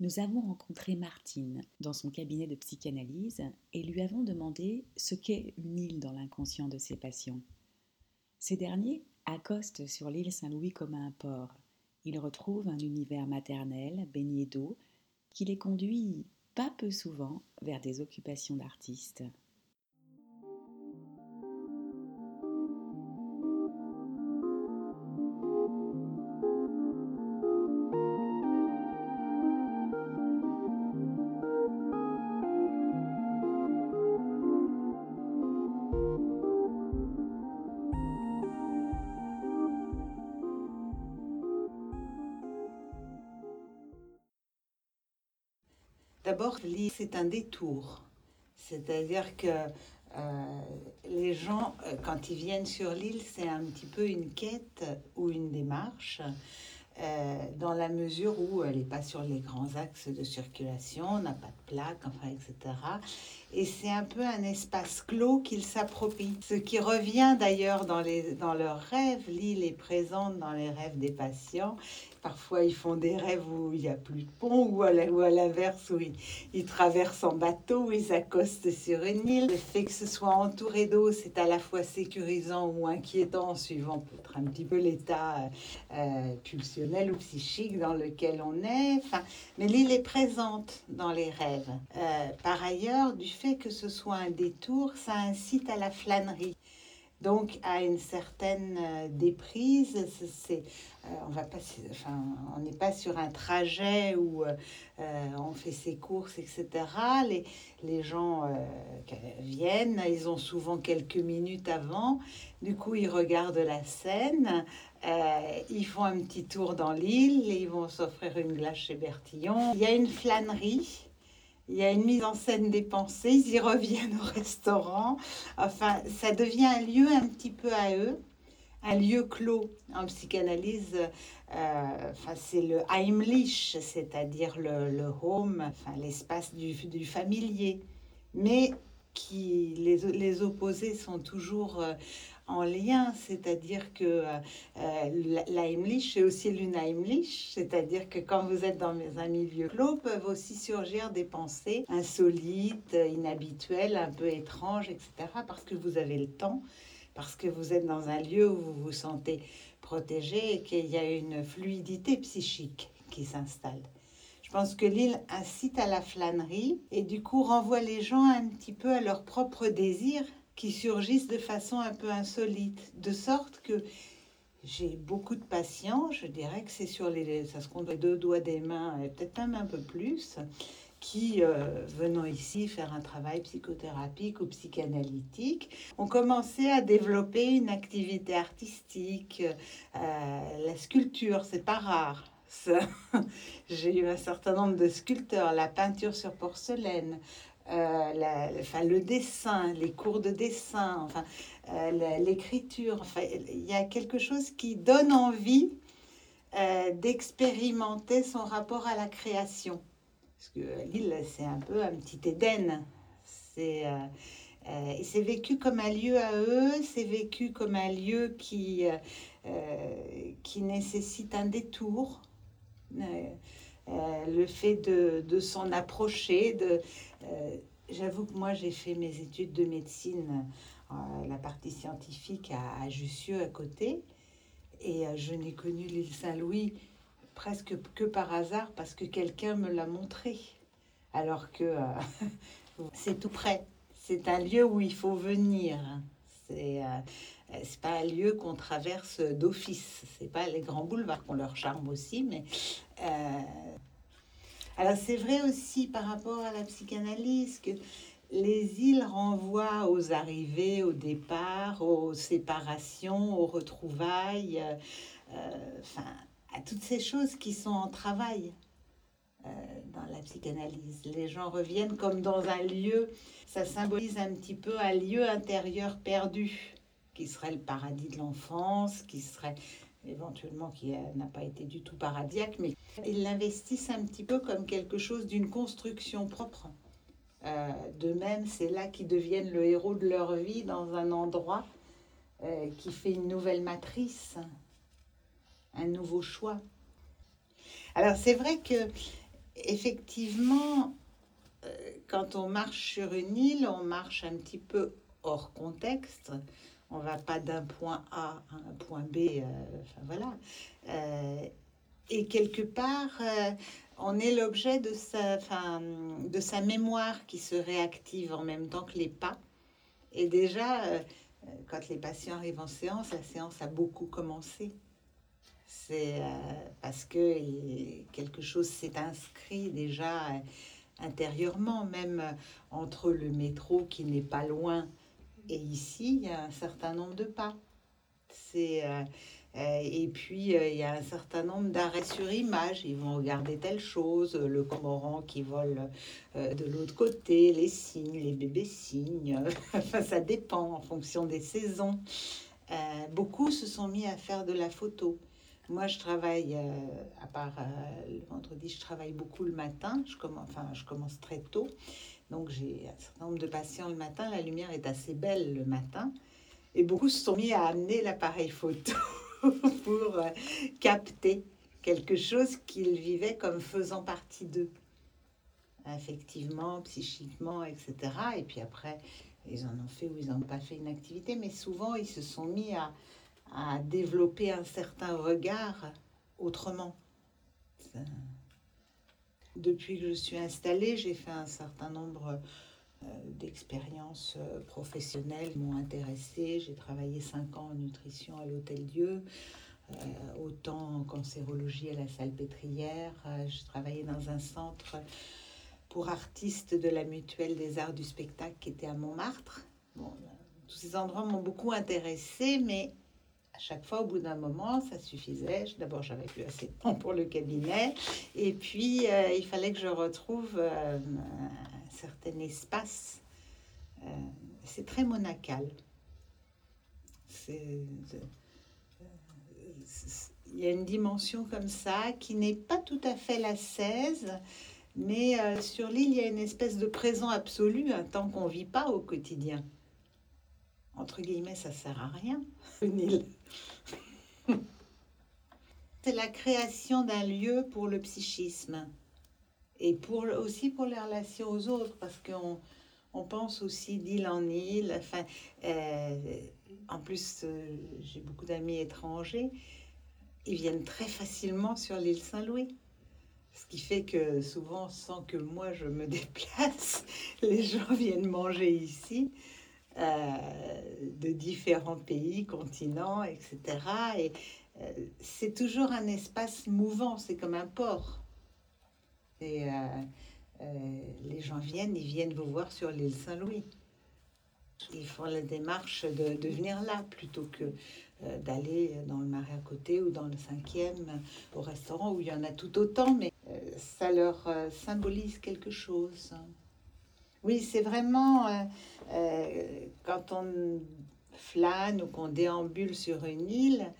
nous avons rencontré Martine dans son cabinet de psychanalyse et lui avons demandé ce qu'est une île dans l'inconscient de ses patients. Ces derniers accostent sur l'île Saint-Louis comme un port. Ils retrouvent un univers maternel, baigné d'eau, qui les conduit, pas peu souvent, vers des occupations d'artistes. D'abord, l'île, c'est un détour. C'est-à-dire que euh, les gens, euh, quand ils viennent sur l'île, c'est un petit peu une quête ou une démarche, euh, dans la mesure où elle n'est pas sur les grands axes de circulation, n'a pas de plaque, enfin, etc. Et c'est un peu un espace clos qu'ils s'approprient. Ce qui revient d'ailleurs dans, dans leurs rêves. L'île est présente dans les rêves des patients Parfois, ils font des rêves où il n'y a plus de pont, ou à l'inverse, où ils, traversent en bateau, où ils accostent sur une île. Le fait que ce soit entouré d'eau, c'est à la fois sécurisant ou inquiétant, suivant peut-être un petit peu l'état euh, pulsionnel ou psychique dans lequel on est. Mais l'île est présente dans les rêves. Euh, par ailleurs, du fait que ce soit un détour, ça incite à la flânerie donc à une certaine euh, déprise. Euh, on n'est pas sur un trajet où on fait ses courses, etc. Les, gens viennent, ils ont souvent quelques minutes avant. Du coup, ils regardent la scène. ils font un petit tour dans l'île ils vont s'offrir une glace chez Bertillon. Il y a une flânerie il y a une mise en scène des pensées, ils y reviennent au restaurant. Enfin, ça devient un lieu un petit peu à eux, un lieu clos. En psychanalyse, euh, enfin, c'est le Heimlich, c'est-à-dire le, home, enfin, l'espace du, du, familier. Mais qui, les, les opposés sont toujours euh, en lien, c'est-à-dire que euh, l'Heimlich est aussi l'Unheimlich, c'est-à-dire que quand vous êtes dans un milieu clos, peuvent aussi surgir des pensées insolites, inhabituelles, un peu étranges, etc., parce que vous avez le temps, parce que vous êtes dans un lieu où vous vous sentez protégé et qu'il y a une fluidité psychique qui s'installe. Je pense que l'île incite à la flânerie et du coup renvoie les gens un petit peu à leur propre désir qui surgissent de façon un peu insolite, de sorte que j'ai beaucoup de patients, je dirais que c'est sur les, ça se compte deux doigts des mains, et peut-être même un peu plus, qui, euh, venant ici faire un travail psychothérapique ou psychanalytique, ont commencé à développer une activité artistique, euh, la sculpture, c'est pas rare. J'ai eu un certain nombre de sculpteurs, la peinture sur porcelaine, euh, enfin, le dessin, les cours de dessin, enfin, euh, l'écriture. Enfin, il y a quelque chose qui donne envie euh, d'expérimenter son rapport à la création. Parce que l'île, c'est un peu un petit Éden. C'est c'est vécu comme un lieu à eux, c'est vécu comme un lieu qui, qui nécessite un détour. Euh, le fait de, de s'en approcher. De, euh, J'avoue que moi, j'ai fait mes études de médecine, euh, la partie scientifique à, Jussieu à côté, et je n'ai connu l'île Saint-Louis presque que par hasard parce que quelqu'un me l'a montré. Alors que c'est tout près. C'est un lieu où il faut venir. C'est c'est pas un lieu qu'on traverse d'office. C'est pas les grands boulevards qu'on leur charme aussi, mais euh, alors c'est vrai aussi par rapport à la psychanalyse que les îles renvoient aux arrivées, au départ, aux séparations, aux retrouvailles, euh, enfin à toutes ces choses qui sont en travail euh, dans la psychanalyse. Les gens reviennent comme dans un lieu, ça symbolise un petit peu un lieu intérieur perdu, qui serait le paradis de l'enfance, qui serait éventuellement qui n'a pas été du tout paradisiaque, mais ils l'investissent un petit peu comme quelque chose d'une construction propre. Euh, de même, c'est là qu'ils deviennent le héros de leur vie dans un endroit euh, qui fait une nouvelle matrice, un nouveau choix. Alors c'est vrai que effectivement, euh, quand on marche sur une île, on marche un petit peu hors contexte. On va pas d'un point A à un point B. enfin voilà. Et quelque part, euh, on est l'objet de sa, enfin, de sa mémoire qui se réactive en même temps que les pas. Et déjà, euh, quand les patients arrivent en séance, la séance a beaucoup commencé. C'est euh, parce que quelque chose s'est inscrit déjà intérieurement, même entre le métro qui n'est pas loin et ici, il y a un certain nombre de pas. C'est et puis euh, il y a un certain nombre d'arrêts sur image. Ils vont regarder telle chose, le cormoran qui vole euh, de l'autre côté, les cygnes, les bébés cygnes. enfin, ça dépend en fonction des saisons. Euh, beaucoup se sont mis à faire de la photo. Moi, je travaille, euh, à part euh, le vendredi, je travaille beaucoup le matin. Je commence, enfin, je commence très tôt. Donc, j'ai un certain nombre de patients le matin. La lumière est assez belle le matin. Et beaucoup se sont mis à amener l'appareil photo pour euh, capter quelque chose qu'ils vivaient comme faisant partie d'eux. Affectivement, psychiquement, etc. Et puis après, ils en ont fait ou ils n'en ont pas fait une activité. Mais souvent, ils se sont mis à, développer un certain regard autrement. Depuis que je suis installée, j'ai fait un certain nombre d'expériences euh, professionnelles m'ont intéressée. J'ai travaillé cinq ans en nutrition à l'Hôtel Dieu, euh, autant en cancérologie à la Salpêtrière. Euh, j'ai travaillé dans un centre pour artistes de la Mutuelle des Arts du Spectacle qui était à Montmartre. Euh, tous ces endroits m'ont beaucoup intéressée, mais à chaque fois, au bout d'un moment, ça suffisait. Je- D'abord, j'avais plus assez de temps pour le cabinet. Et puis, euh, il fallait que je retrouve euh, certain espace. Euh, c'est très monacal. C'est- Il y a une dimension comme ça qui n'est pas tout à fait la 16, mais euh, sur l'île, il y a une espèce de présent absolu, un temps qu'on ne vit pas au quotidien. Entre guillemets, ça sert à rien, une île. C'est la création d'un lieu pour le psychisme et pour, aussi pour les relations aux autres, parce qu'on on pense aussi d'île en île. Enfin, euh, en plus, euh, j'ai beaucoup d'amis étrangers. Ils viennent très facilement sur l'île Saint-Louis. Ce qui fait que souvent, sans que moi je me déplace, les gens viennent manger ici euh, de différents pays, continents, etc. Et c'est toujours un espace mouvant, c'est comme un port. Et euh, euh, les gens viennent, ils viennent vous voir sur l'île Saint-Louis. Ils font la démarche de, venir là plutôt que euh, d'aller dans le marais à côté ou dans le cinquième au restaurant où il y en a tout autant, mais ça leur symbolise quelque chose. Oui, c'est vraiment quand on flâne ou qu'on déambule sur une île,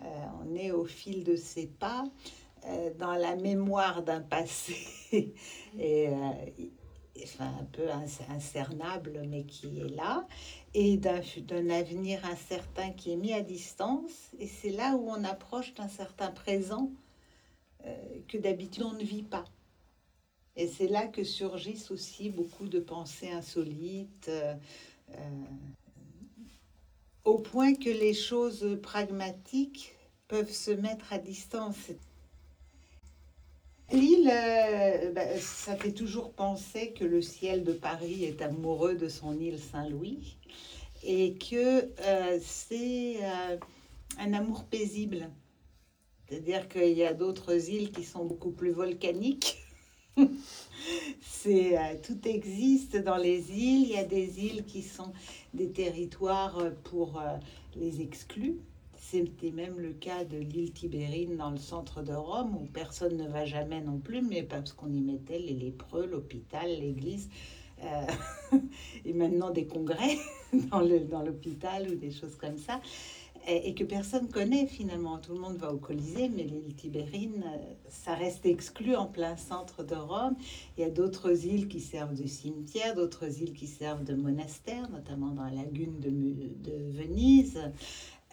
on est au fil de ses pas, dans la mémoire d'un passé et, euh, enfin, un peu incernable, mais qui est là, et d'un avenir incertain qui est mis à distance. Et c'est là où on approche d'un certain présent euh, que d'habitude on ne vit pas. Et c'est là que surgissent aussi beaucoup de pensées insolites, euh, euh, au point que les choses pragmatiques peuvent se mettre à distance. L'île, euh, ben, ça fait toujours penser que le ciel de Paris est amoureux de son île Saint-Louis et que euh, c'est euh, un amour paisible. C'est-à-dire qu'il y a d'autres îles qui sont beaucoup plus volcaniques. Tout existe dans les îles. Il y a des îles qui sont des territoires pour les exclus. C'était même le cas de l'île Tibérine dans le centre de Rome, où personne ne va jamais non plus, mais parce qu'on y mettait les lépreux, l'hôpital, l'église, euh, et maintenant des congrès dans, le, dans l'hôpital ou des choses comme ça, et, que personne connaît finalement. Tout le monde va au Colisée, mais l'île Tibérine, euh, ça reste exclu en plein centre de Rome. Il y a d'autres îles qui servent de cimetière, d'autres îles qui servent de monastère, notamment dans la lagune de, de Venise.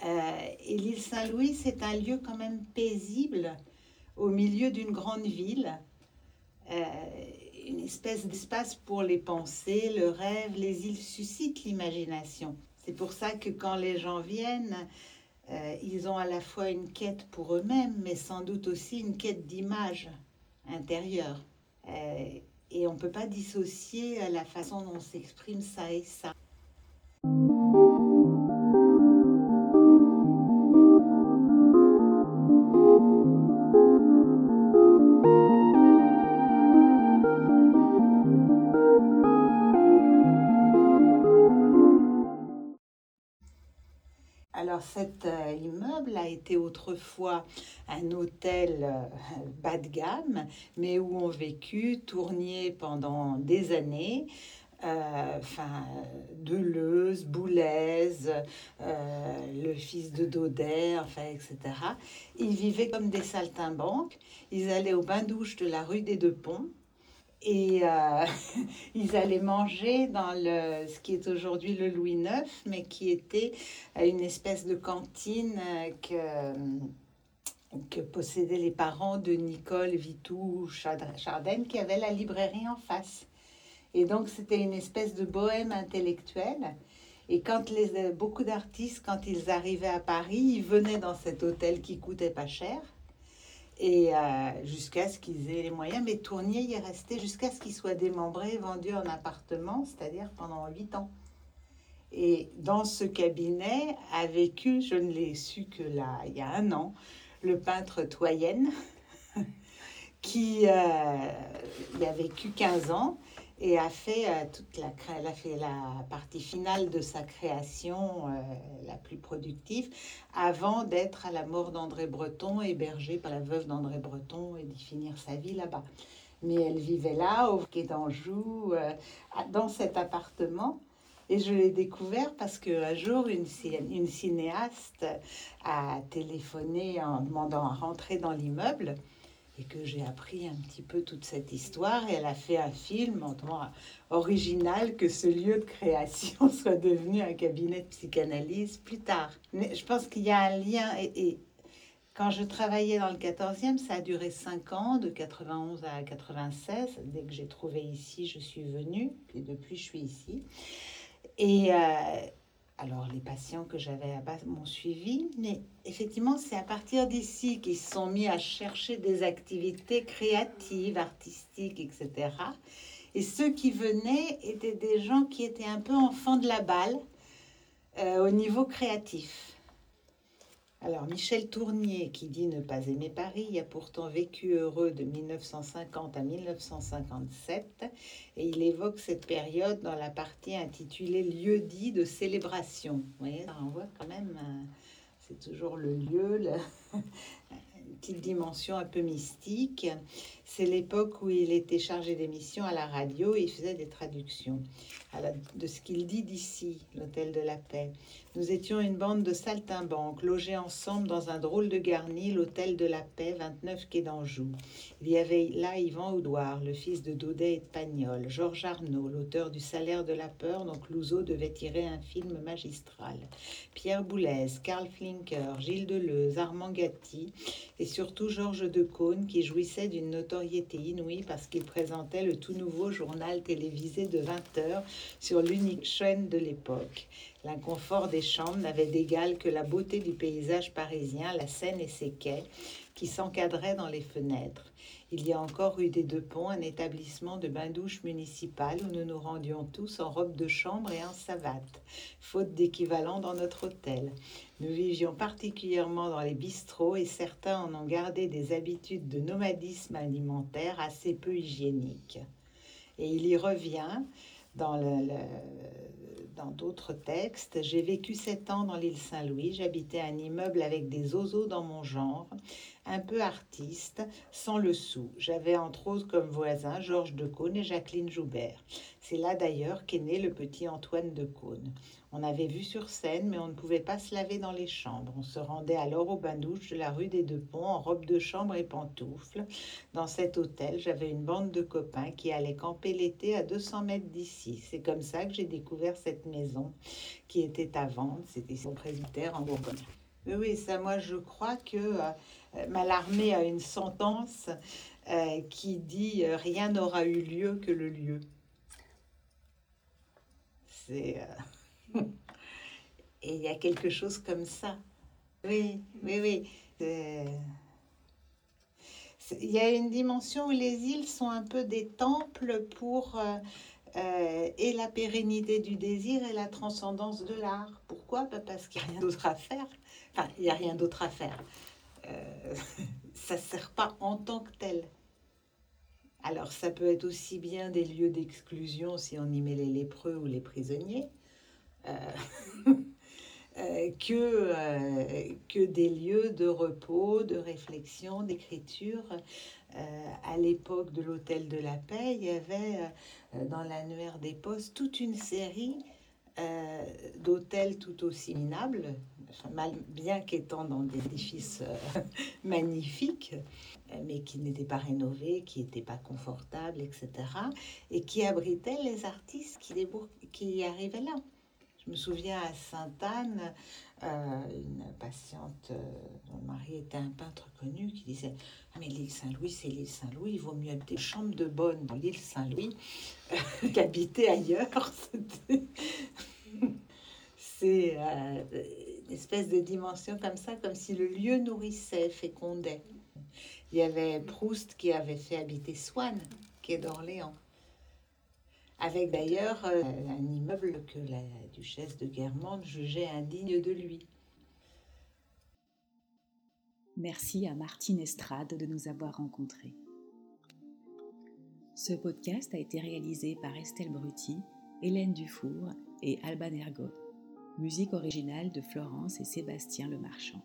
Euh, et l'île Saint-Louis, c'est un lieu quand même paisible au milieu d'une grande ville. euh, une espèce d'espace pour les pensées, le rêve. Les îles suscitent l'imagination. C'est pour ça que quand les gens viennent, euh, ils ont à la fois une quête pour eux-mêmes, mais sans doute aussi une quête d'image intérieure. Et on ne peut pas dissocier la façon dont on s'exprime ça et ça. A été autrefois un hôtel euh, bas de gamme, mais où ont vécu Tournier pendant des années. Euh, Deleuze, Boulez, le fils de Daudet, etc. Ils vivaient comme des saltimbanques. Ils allaient au bain-douche de la rue des Deux Ponts et euh, ils allaient manger dans le, ce qui est aujourd'hui le Louis IX, mais qui était une espèce de cantine euh, que, possédaient les parents de Nicole Vitou Chardin, qui avait la librairie en face. Et donc c'était une espèce de bohème intellectuelle. Et quand les, beaucoup d'artistes, quand ils arrivaient à Paris, ils venaient dans cet hôtel qui coûtait pas cher et euh, jusqu'à ce qu'ils aient les moyens. Mais Tournier y est resté jusqu'à ce qu'il soit démembré, vendu en appartement, c'est-à-dire pendant huit ans. Et dans ce cabinet a vécu, je ne l'ai su que là, il y a un an, le peintre Toyenne, qui euh, a vécu 15 ans et a fait euh, toute la elle a fait la partie finale de sa création euh, la plus productive avant d'être à la mort d'André Breton hébergée par la veuve d'André Breton et d'y finir sa vie là-bas. Mais elle vivait là au quai d'Anjou euh, dans cet appartement. Et je l'ai découvert parce qu'un jour, une, une cinéaste a téléphoné en demandant à rentrer dans l'immeuble et que j'ai appris un petit peu toute cette histoire. Et elle a fait un film en original que ce lieu de création soit devenu un cabinet de psychanalyse plus tard. Je pense qu'il y a un lien. Et, quand je travaillais dans le 14e, ça a duré 5 ans, de 91 à 96. Dès que j'ai trouvé ici, je suis venue. Et depuis, je suis ici. Et. Euh, alors les patients que j'avais à bas m'ont suivi, mais effectivement c'est à partir d'ici qu'ils se sont mis à chercher des activités créatives, artistiques, etc. Et ceux qui venaient étaient des gens qui étaient un peu enfants de la balle euh, au niveau créatif. Alors Michel Tournier, qui dit ne pas aimer Paris, a pourtant vécu heureux de 1950 à 1957 et il évoque cette période dans la partie intitulée Lieu dit de célébration. Vous voyez, on voit quand même, euh, c'est toujours le lieu, une petite dimension un peu mystique. C'est l'époque où il était chargé d'émission à la radio et il faisait des traductions de ce qu'il dit d'ici, l'hôtel de la paix. Nous étions une bande de saltimbanques logés ensemble dans un drôle de garni, l'hôtel de la paix, 29 quai d'Anjou. Il y avait là Yvan Audouard, le fils de Daudet et de Pagnol, Georges Arnaud, l'auteur du Salaire de la peur, dont Clouseau devait tirer un film magistral, Pierre Boulez, Karl Flinker, Gilles Deleuze, Armand Gatti et surtout Georges Decaune qui jouissait d'une notoriété inouïe parce qu'il présentait le tout nouveau journal télévisé de 20 heures sur l'unique chaîne de l'époque. L'inconfort des chambres n'avait d'égal que la beauté du paysage parisien, la Seine et ses quais, qui s'encadraient dans les fenêtres. Il y a encore rue des Deux Ponts un établissement de bain-douche municipal où nous nous rendions tous en robe de chambre et en savate, faute d'équivalent dans notre hôtel. Nous vivions particulièrement dans les bistrots et certains en ont gardé des habitudes de nomadisme alimentaire assez peu hygiéniques. Et il y revient dans le, dans d'autres textes. J'ai vécu sept ans dans l'île Saint-Louis. J'habitais un immeuble avec des oiseaux dans mon genre, un peu artiste, sans le sou. J'avais entre autres comme voisins Georges de et Jacqueline Joubert. C'est là d'ailleurs qu'est né le petit Antoine de. On avait vu sur scène, mais on ne pouvait pas se laver dans les chambres. On se rendait alors au bain-douche de la rue des Deux Ponts en robe de chambre et pantoufles. Dans cet hôtel, j'avais une bande de copains qui allaient camper l'été à 200 mètres d'ici. C'est comme ça que j'ai découvert cette maison qui était à vendre. C'était son presbytère en Bourgogne. Oui, ça, moi, je crois que euh, Malarmé a une sentence euh, qui dit euh, Rien n'aura eu lieu que le lieu. C'est. Euh, Et il y a quelque chose comme ça. Oui, oui, oui. C'est- Il y a une dimension où les îles sont un peu des temples pour euh, euh, et la pérennité du désir et la transcendance de l'art. Pourquoi? Bah, Parce qu'il n'y a rien d'autre à faire. Enfin, il n'y a rien d'autre à faire. Euh, ça ne sert pas en tant que tel. Alors, ça peut être aussi bien des lieux d'exclusion si on y met les lépreux ou les prisonniers, euh, euh, que, euh, que des lieux de repos, de réflexion, d'écriture. Euh, à l'époque de l'Hôtel de la Paix, il y avait euh, dans l'annuaire des postes toute une série euh, d'hôtels tout aussi minables, bien qu'étant dans des édifices euh, magnifiques, euh, mais qui n'étaient pas rénovés, qui n'étaient pas confortables, etc., et qui abritaient les artistes qui, qui arrivaient là. Je me souviens à Sainte-Anne, euh, une patiente euh, dont le mari était un peintre connu qui disait Ah, mais l'île Saint-Louis, c'est l'île Saint-Louis, il vaut mieux habiter chambre de bonne dans l'île Saint-Louis qu'habiter ailleurs. C'est euh, une espèce de dimension comme ça, comme si le lieu nourrissait, fécondait. Il y avait Proust qui avait fait habiter Swann, qui est d'Orléans. Avec d'ailleurs euh, un immeuble que la duchesse de Guermantes jugeait indigne de lui. Merci à Martine Estrade de nous avoir rencontrés. Ce podcast a été réalisé par Estelle Brutti, Hélène Dufour et Alban Ergot. Musique originale de Florence et Sébastien Lemarchand.